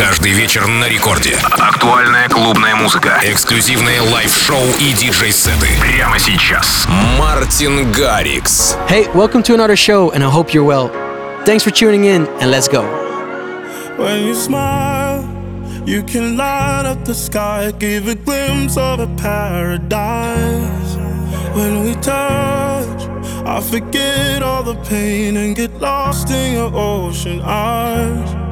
Каждый вечер на рекорде. Актуальная клубная музыка. Эксклюзивные лайв-шоу и диджей-сеты. Прямо сейчас. Мартин Гаррикс. Hey, welcome to another show, and I hope you're well. Thanks for tuning in, and let's go. When you smile, you can light up the sky, give a glimpse of a paradise. When we touch, I forget all the pain and get lost in your ocean eyes.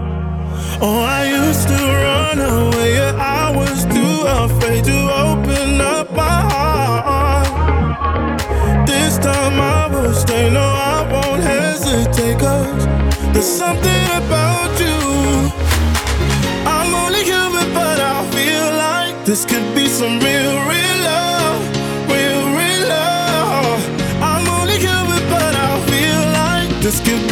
Oh, I used to run away. Yeah, I was too afraid to open up my heart. This time I will stay. No, I won't hesitate. Cause there's something about you. I'm only human, but I feel like this could be some real, real love. Real, real love. I'm only human, but I feel like this could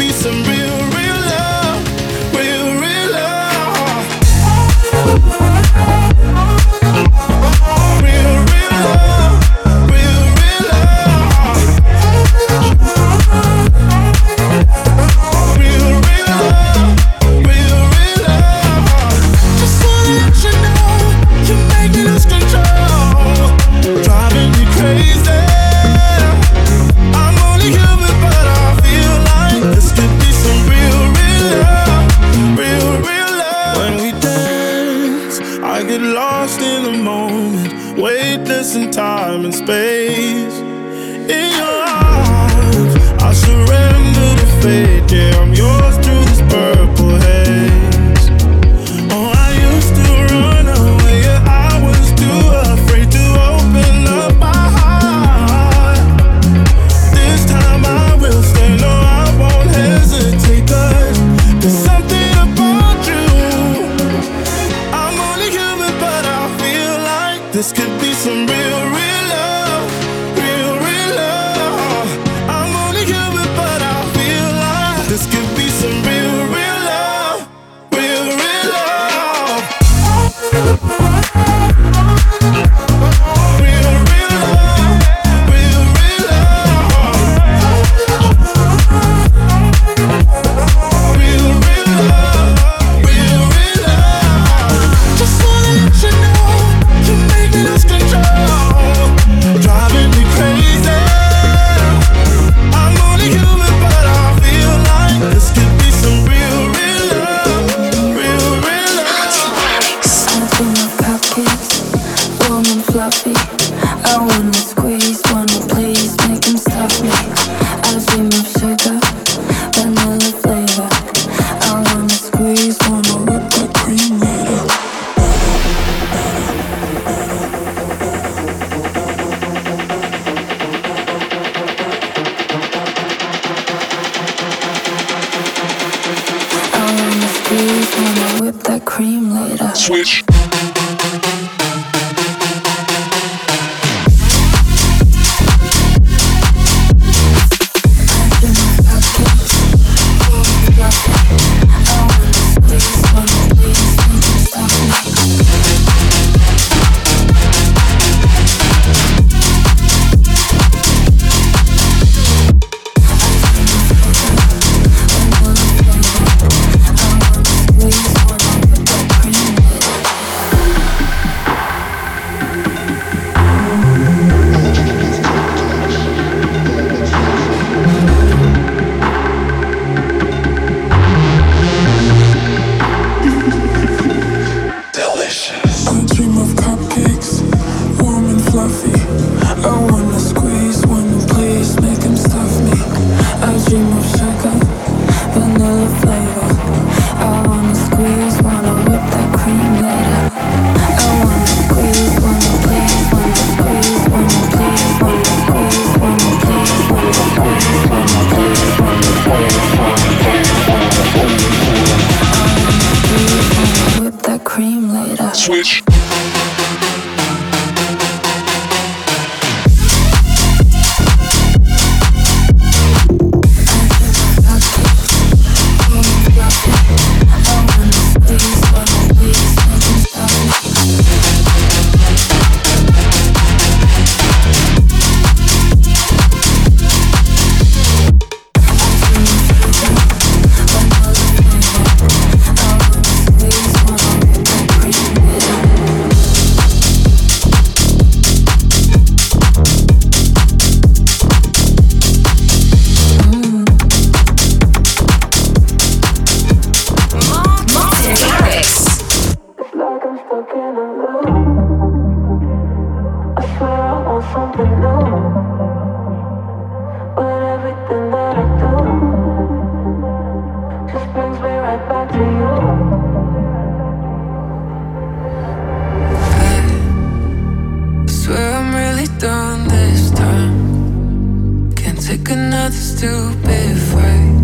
take another stupid fight.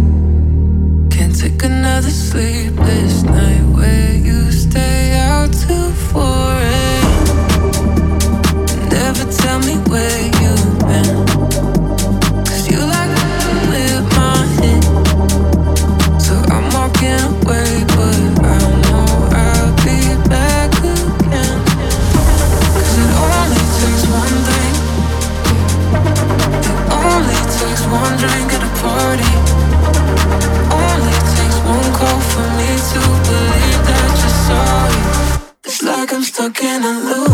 Can't take another sleepless night where you stay. stuck in a loop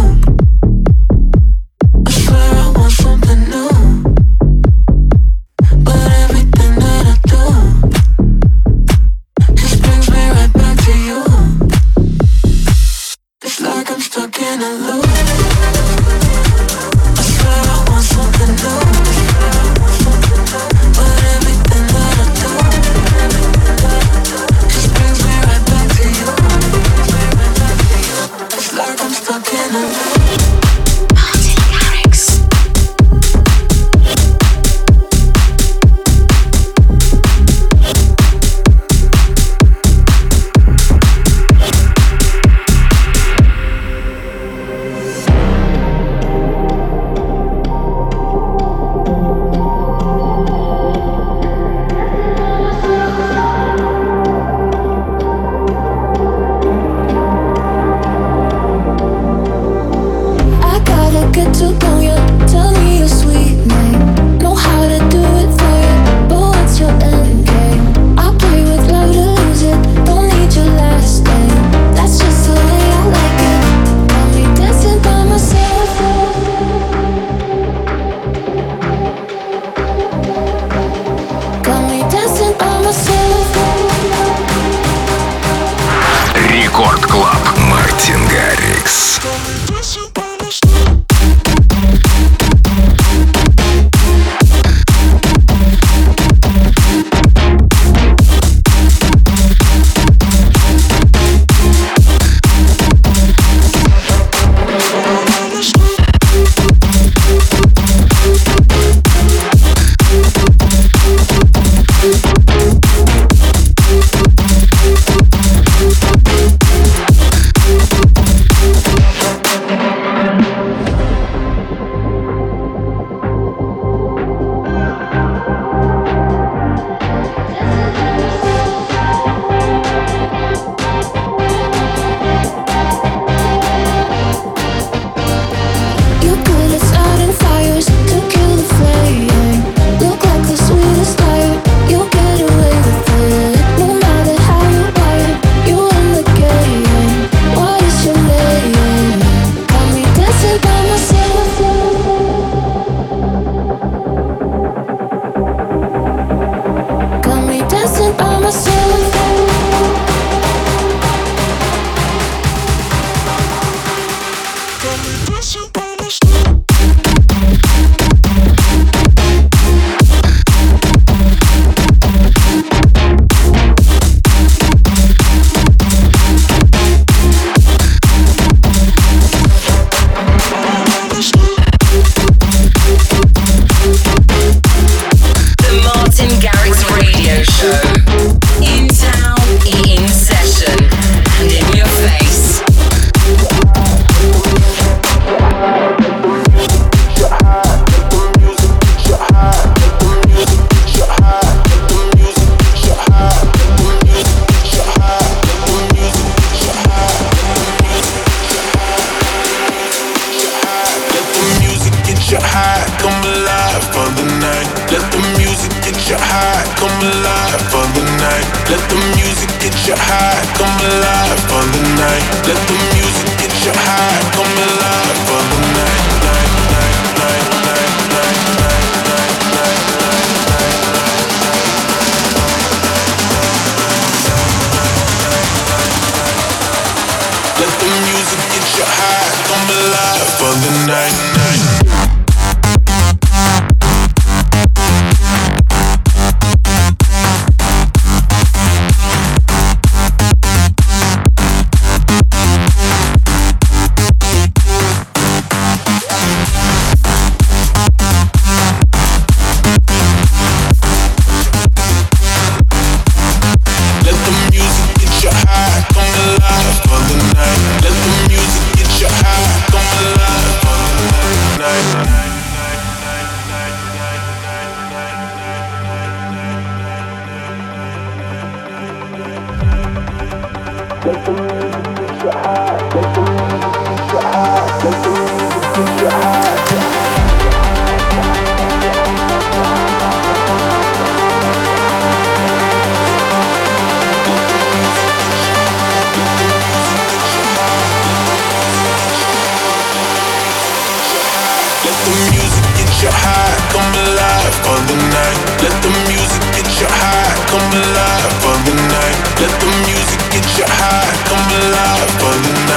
alive, but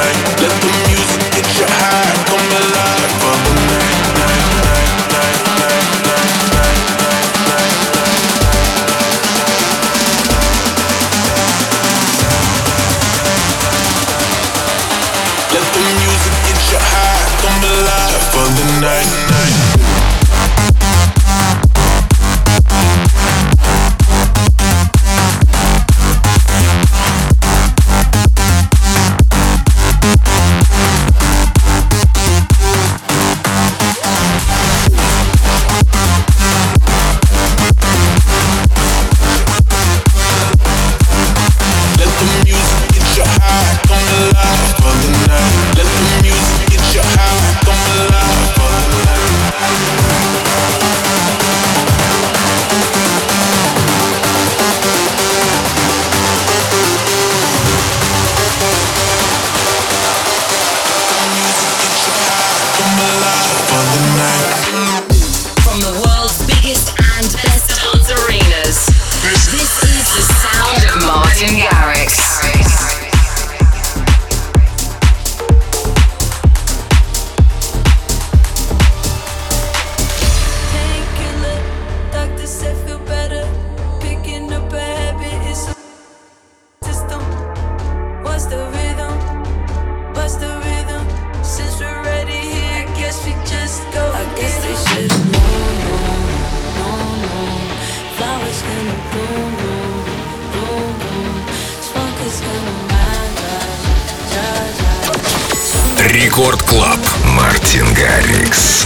Рекорд Клаб Мартин Гаррикс.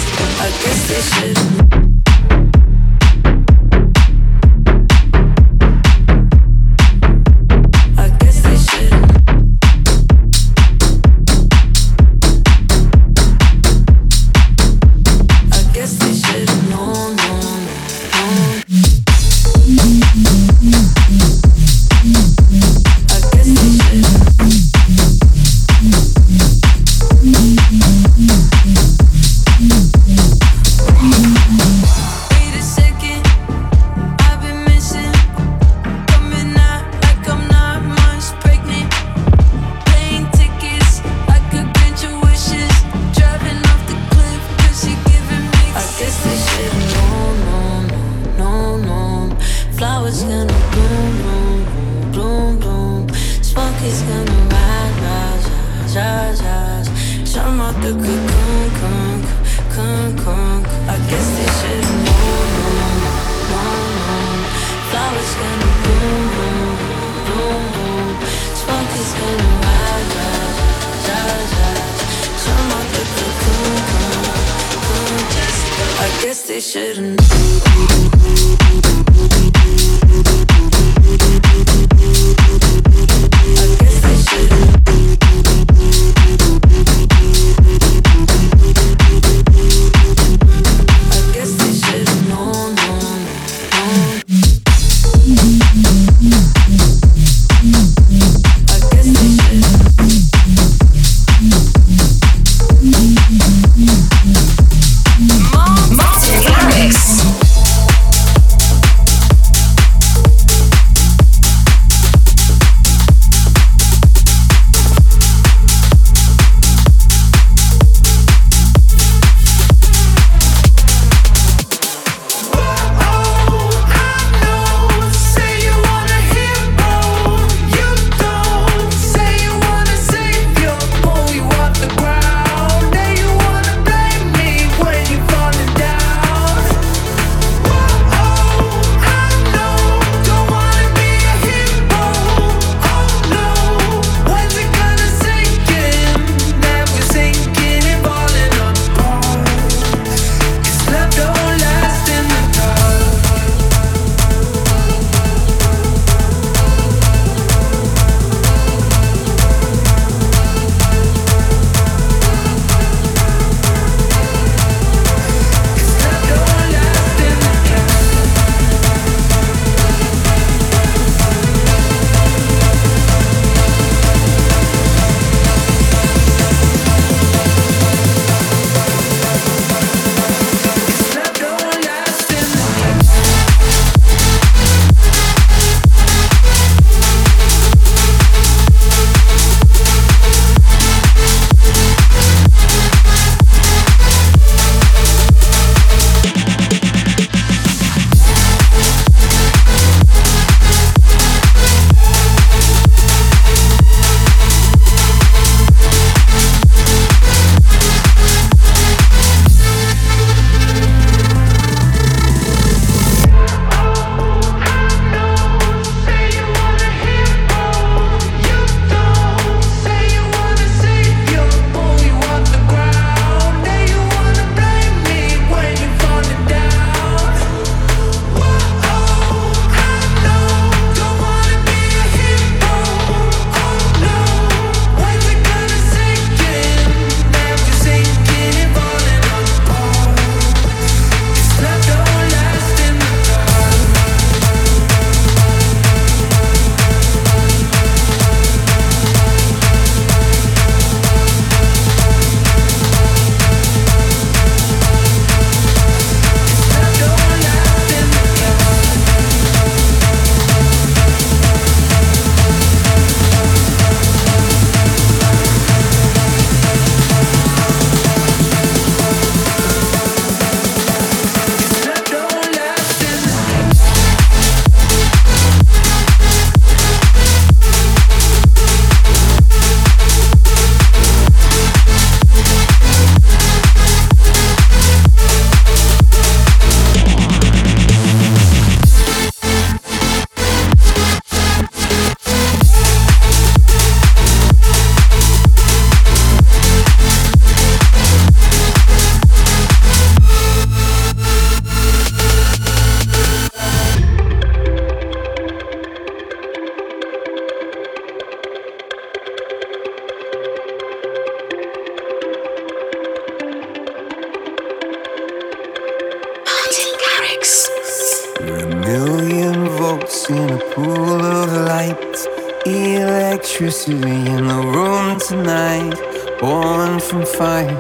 We're a million volts in a pool of light. Electricity in the room tonight. Born from fire,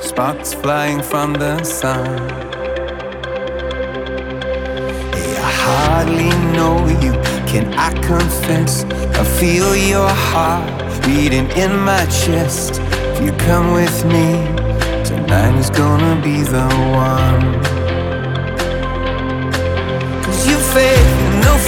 sparks flying from the sun. Hey, I hardly know you, can I confess? I feel your heart beating in my chest. If you come with me, tonight is gonna be the one.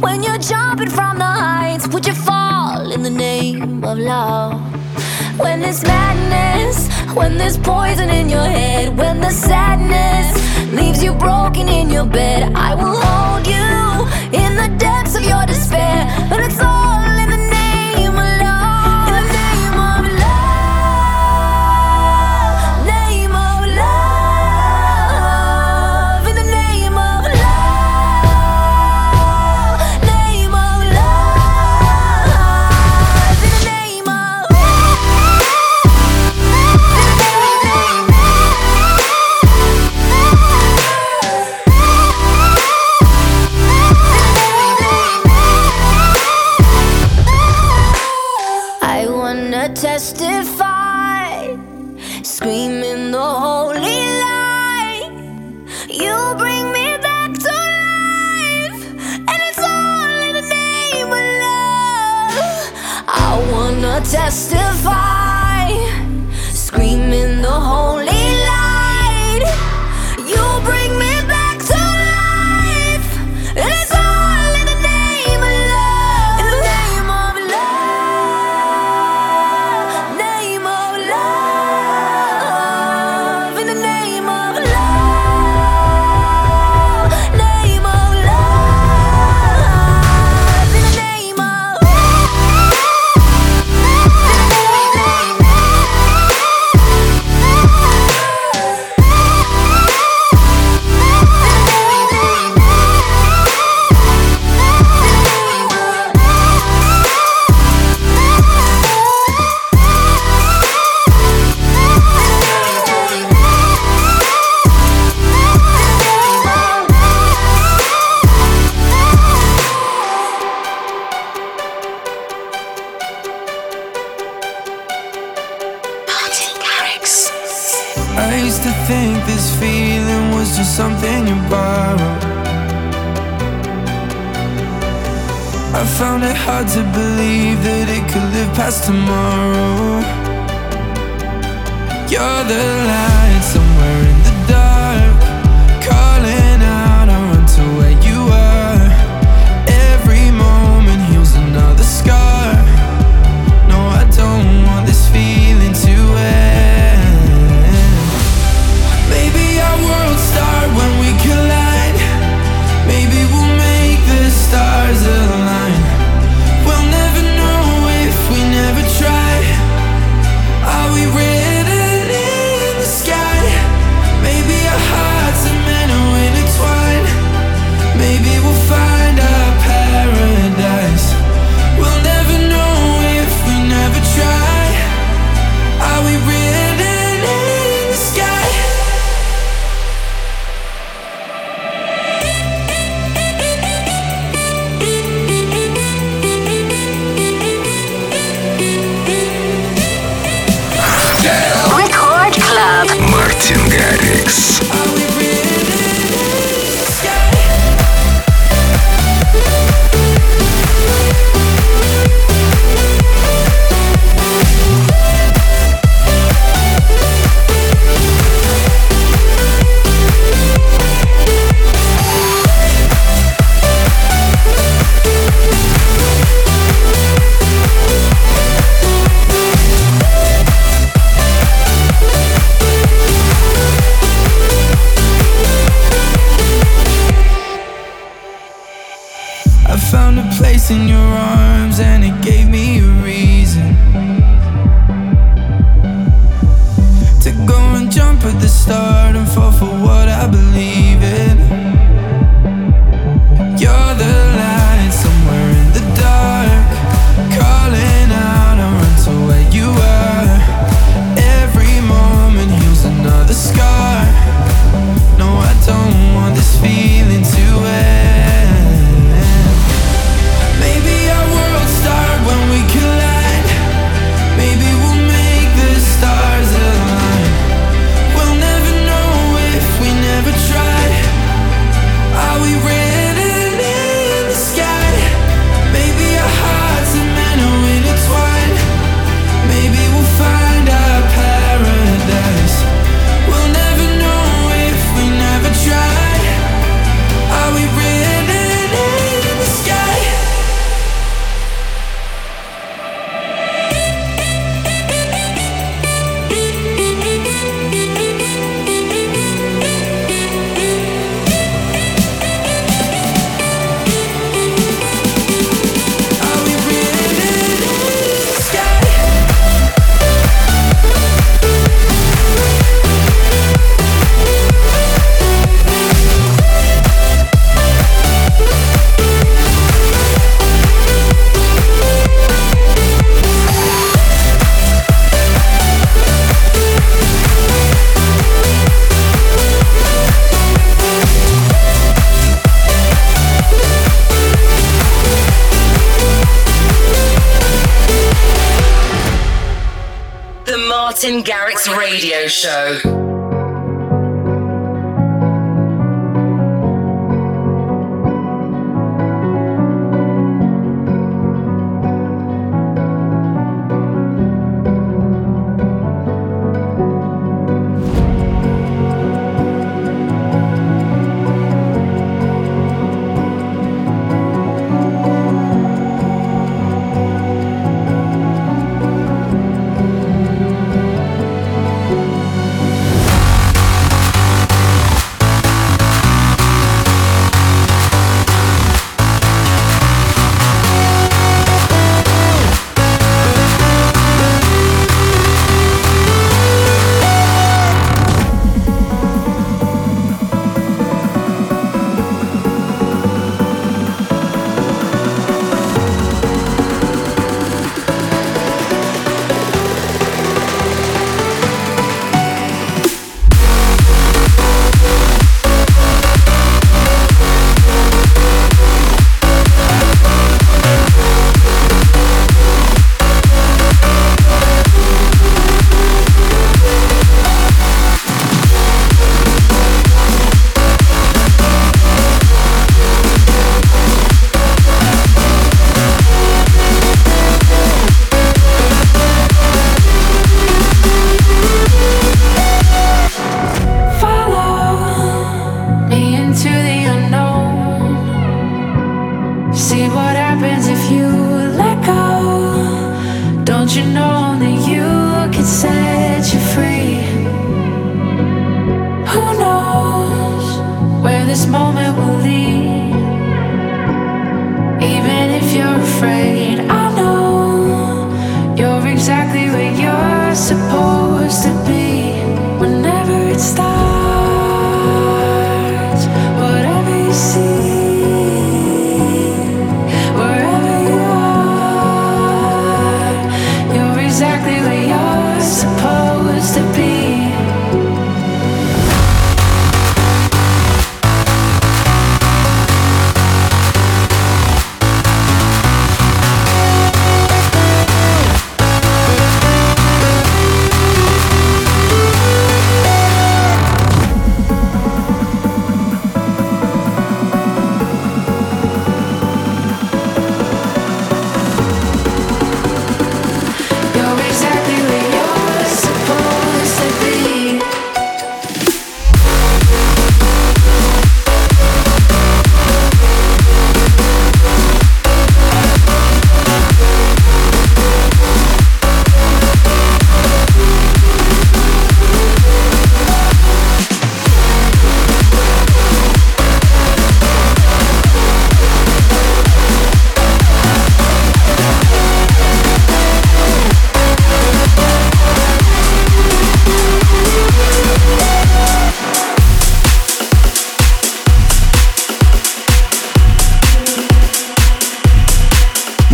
When you're jumping from the heights? Would you fall in the name of love? When there's madness, when there's poison in your head, when the sadness leaves you broken in your bed, I will hold you in the depths of your despair. But it's all I'll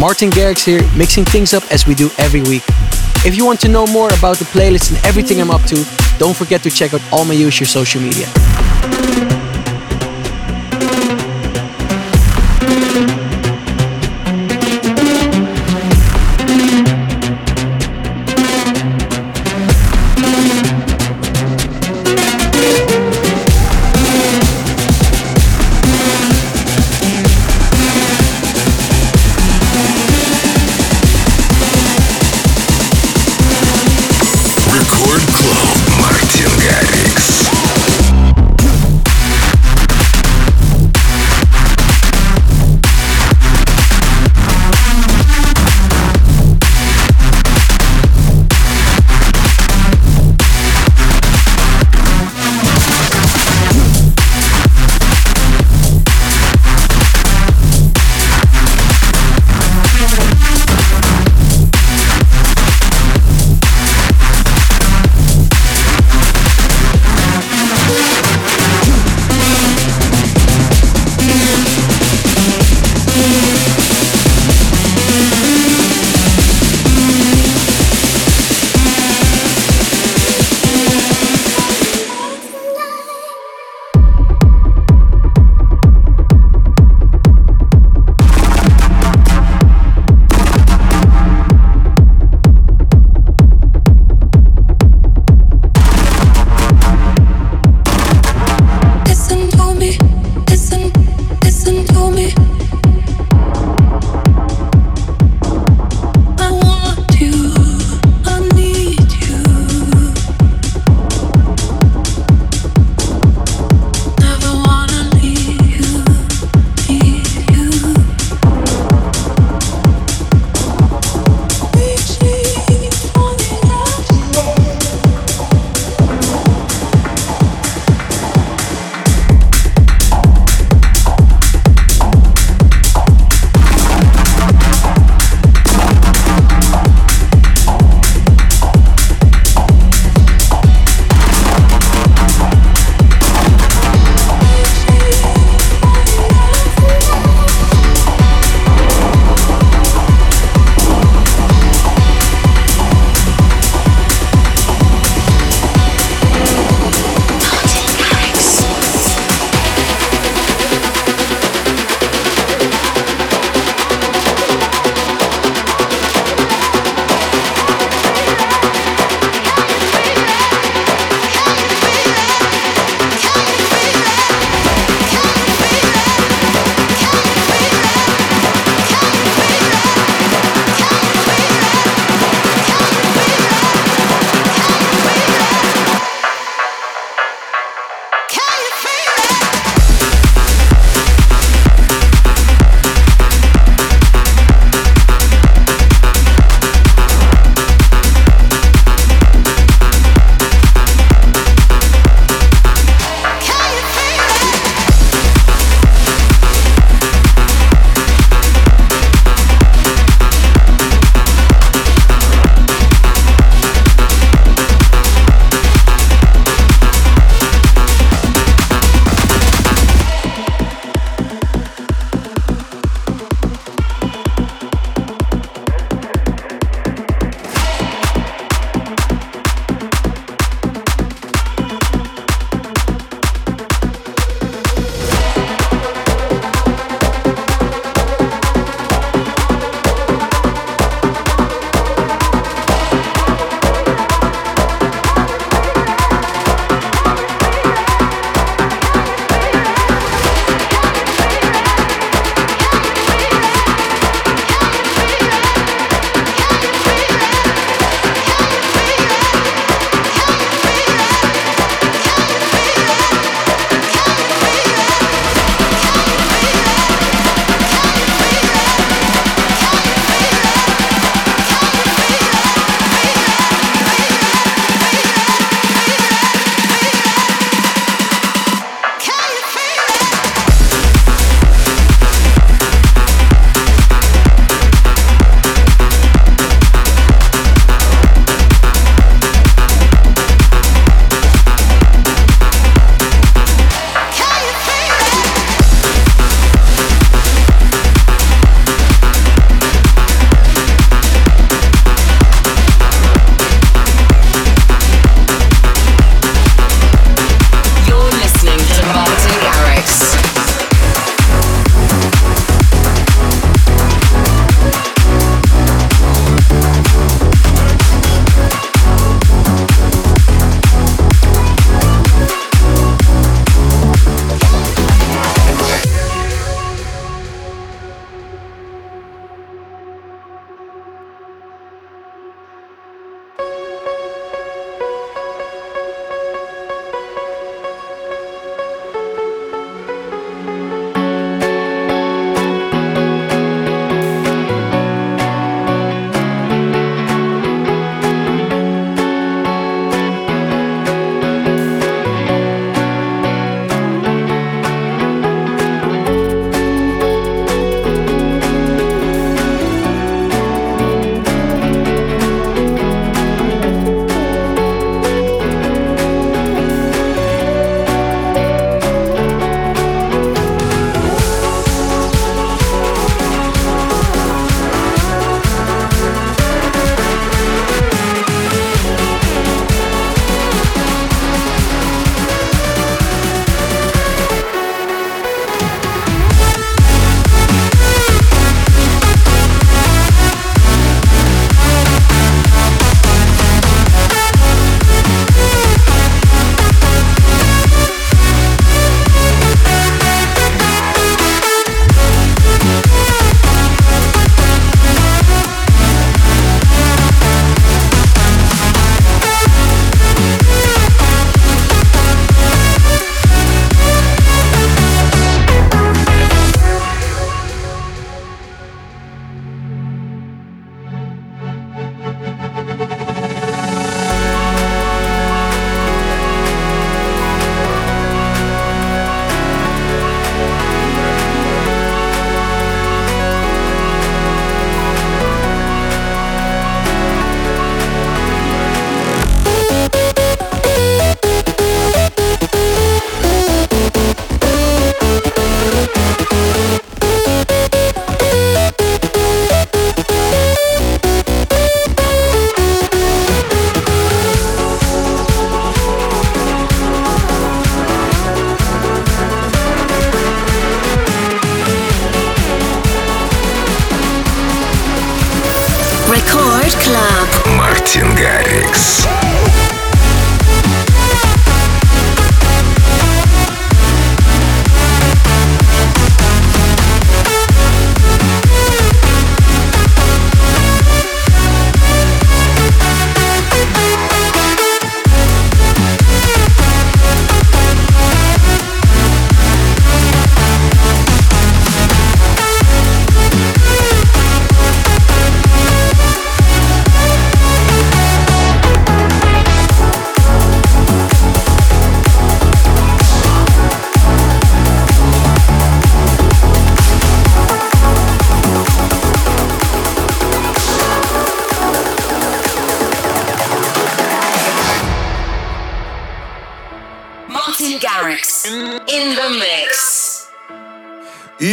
Martin Garrix here, mixing things up as we do every week. If you want to know more about the playlist and everything I'm up to, don't forget to check out all my usual social media.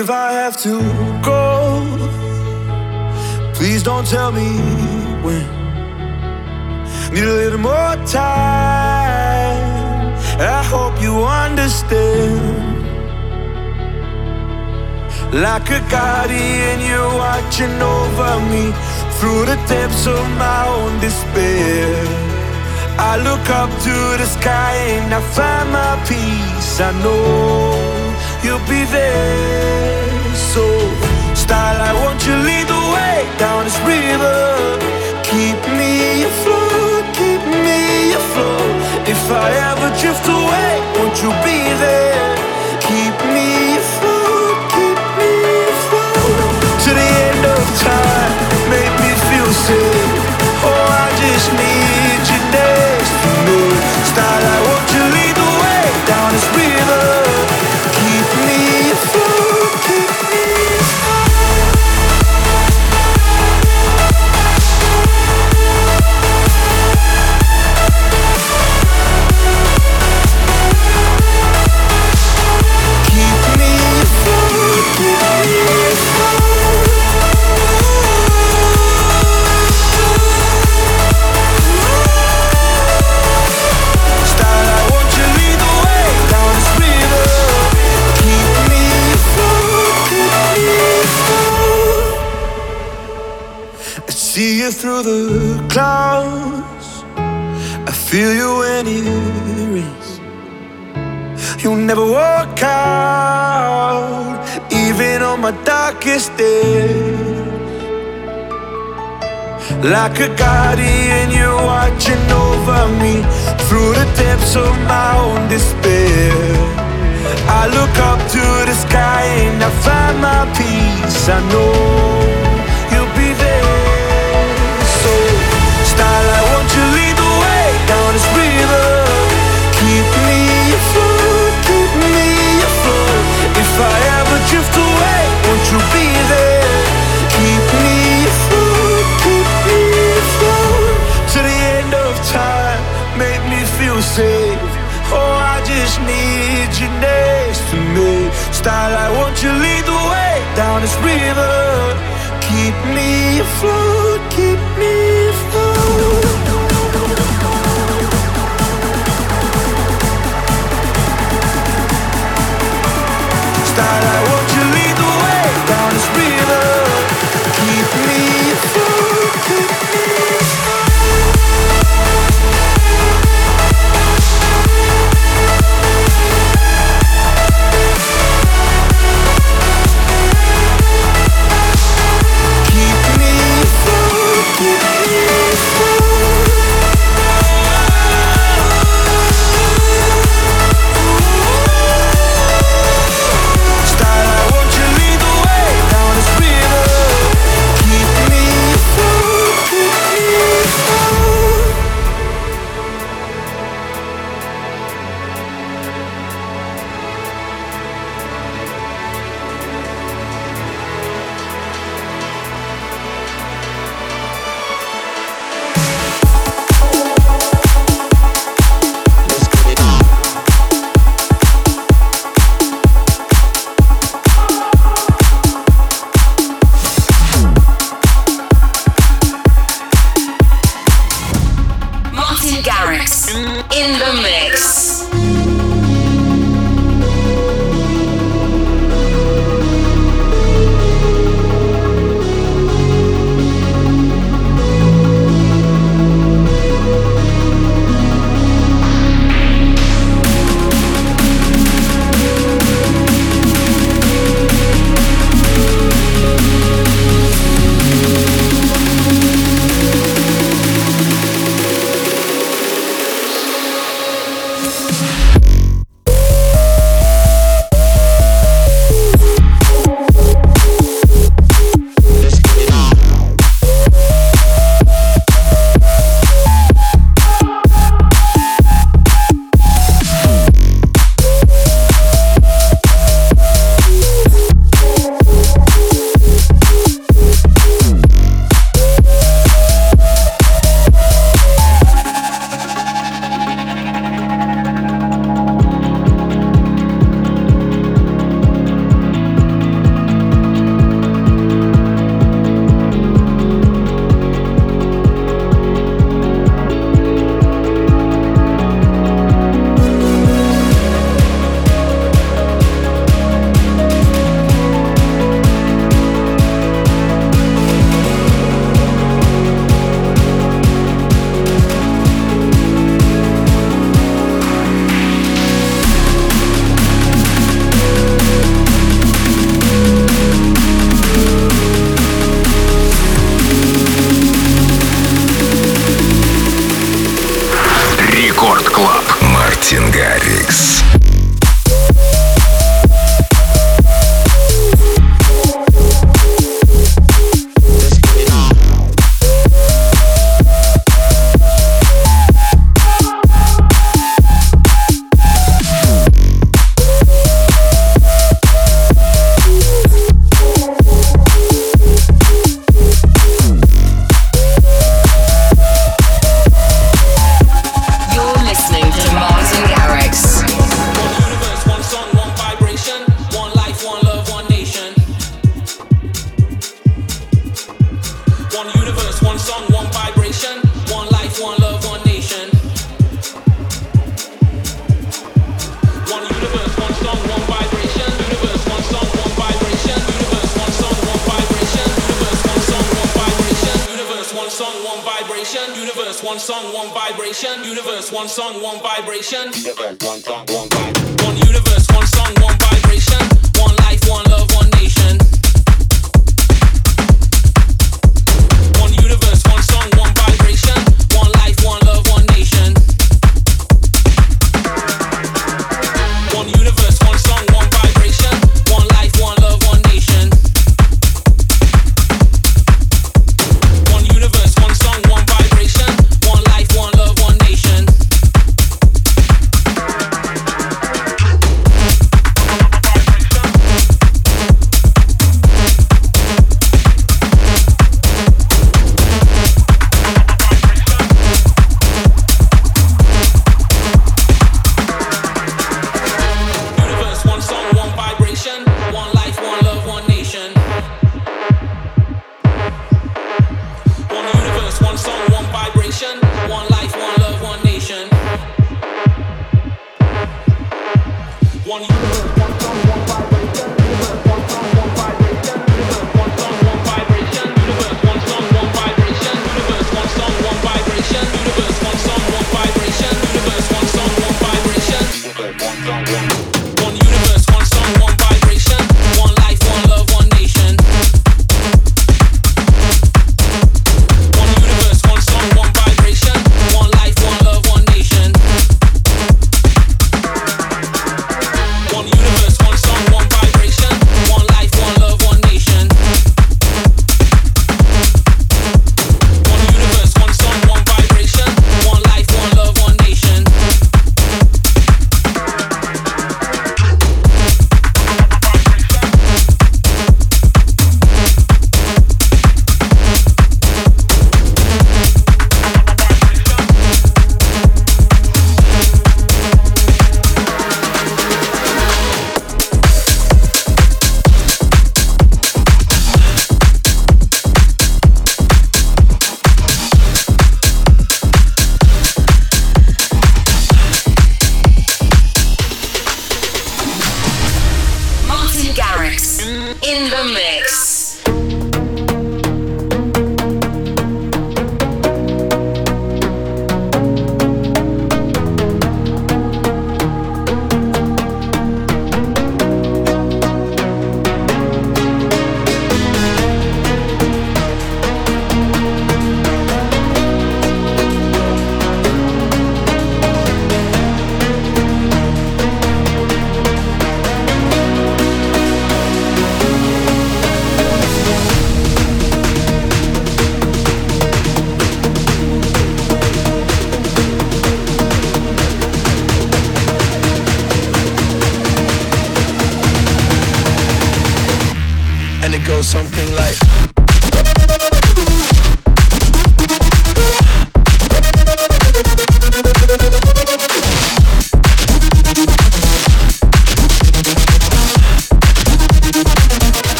If I have to go, please don't tell me when. Need a little more time. I hope you understand. Like a guardian, you're watching over me through the depths of my own despair. I look up to the sky and I find my peace. I know you'll be there. So, I want you lead the way down this river. Keep me afloat, keep me afloat. If I ever drift away, won't you be there? Keep me afloat, keep me afloat. To the end of time, make me feel safe. Oh, I just need you next to me. Style, Through the clouds. I feel you when it rains. You never walk out, even on my darkest days. Like a guardian, you're watching over me through the depths of my own despair. I look up to the sky and I find my peace. I know Style, I want you lead the way down this river. Keep me afloat,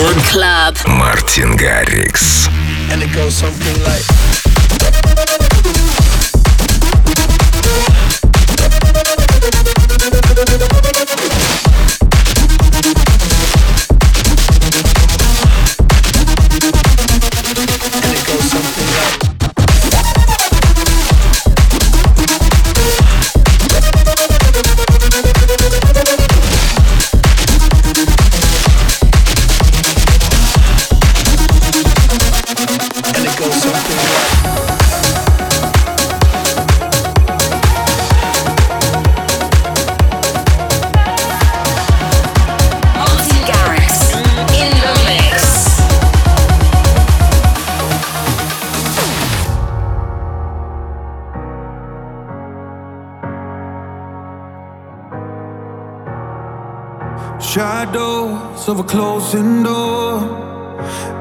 Рекорд Клаб. Мартин Гаррикс. And it goes something like... of a closing door.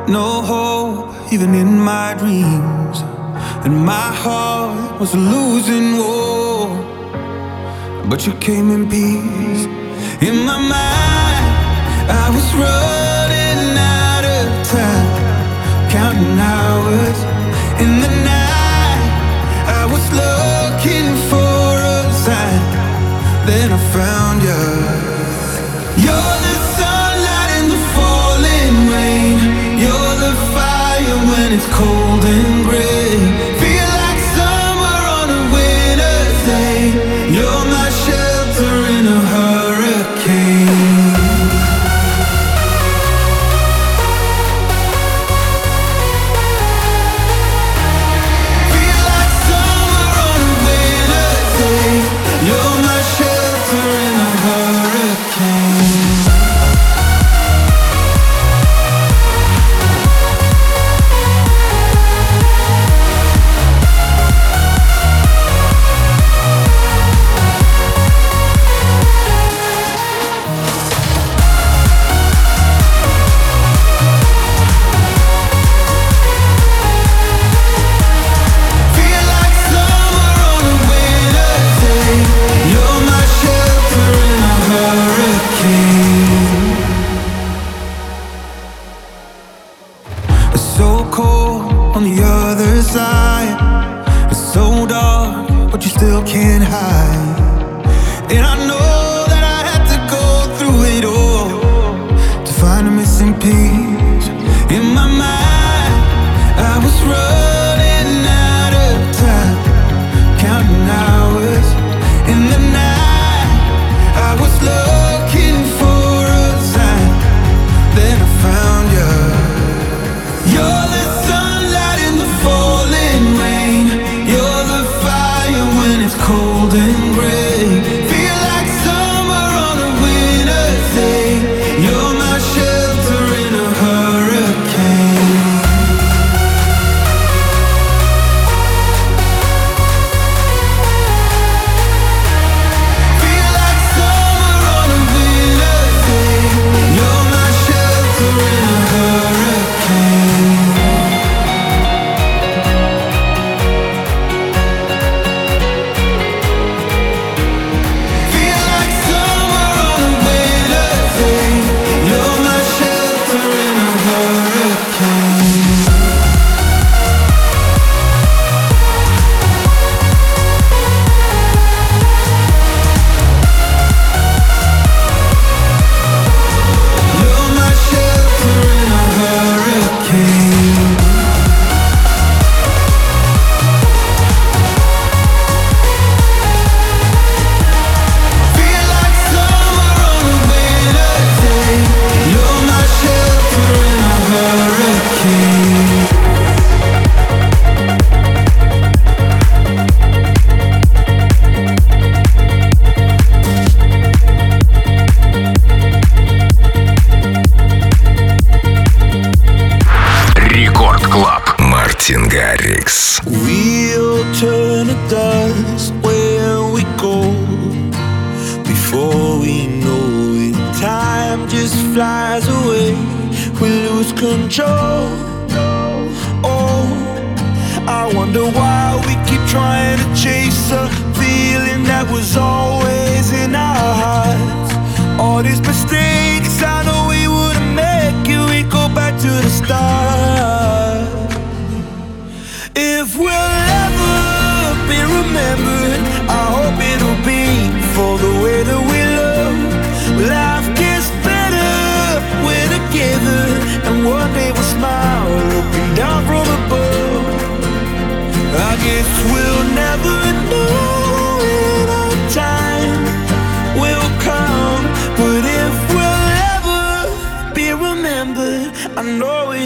No hope, even in my dreams. And my heart was a losing war. But you came in peace. In my mind, I was running out of time, counting hours.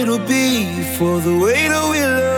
it'll be for the way that we love.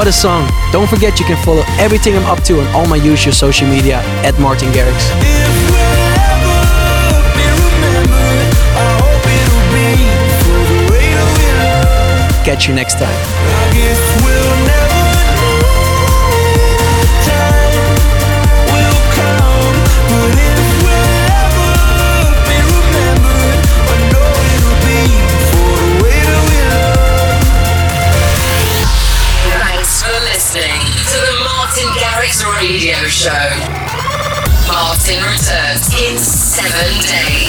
What a song. Don't forget you can follow everything I'm up to on all my usual social media at Martin Garrix. Catch you next time. Seven days.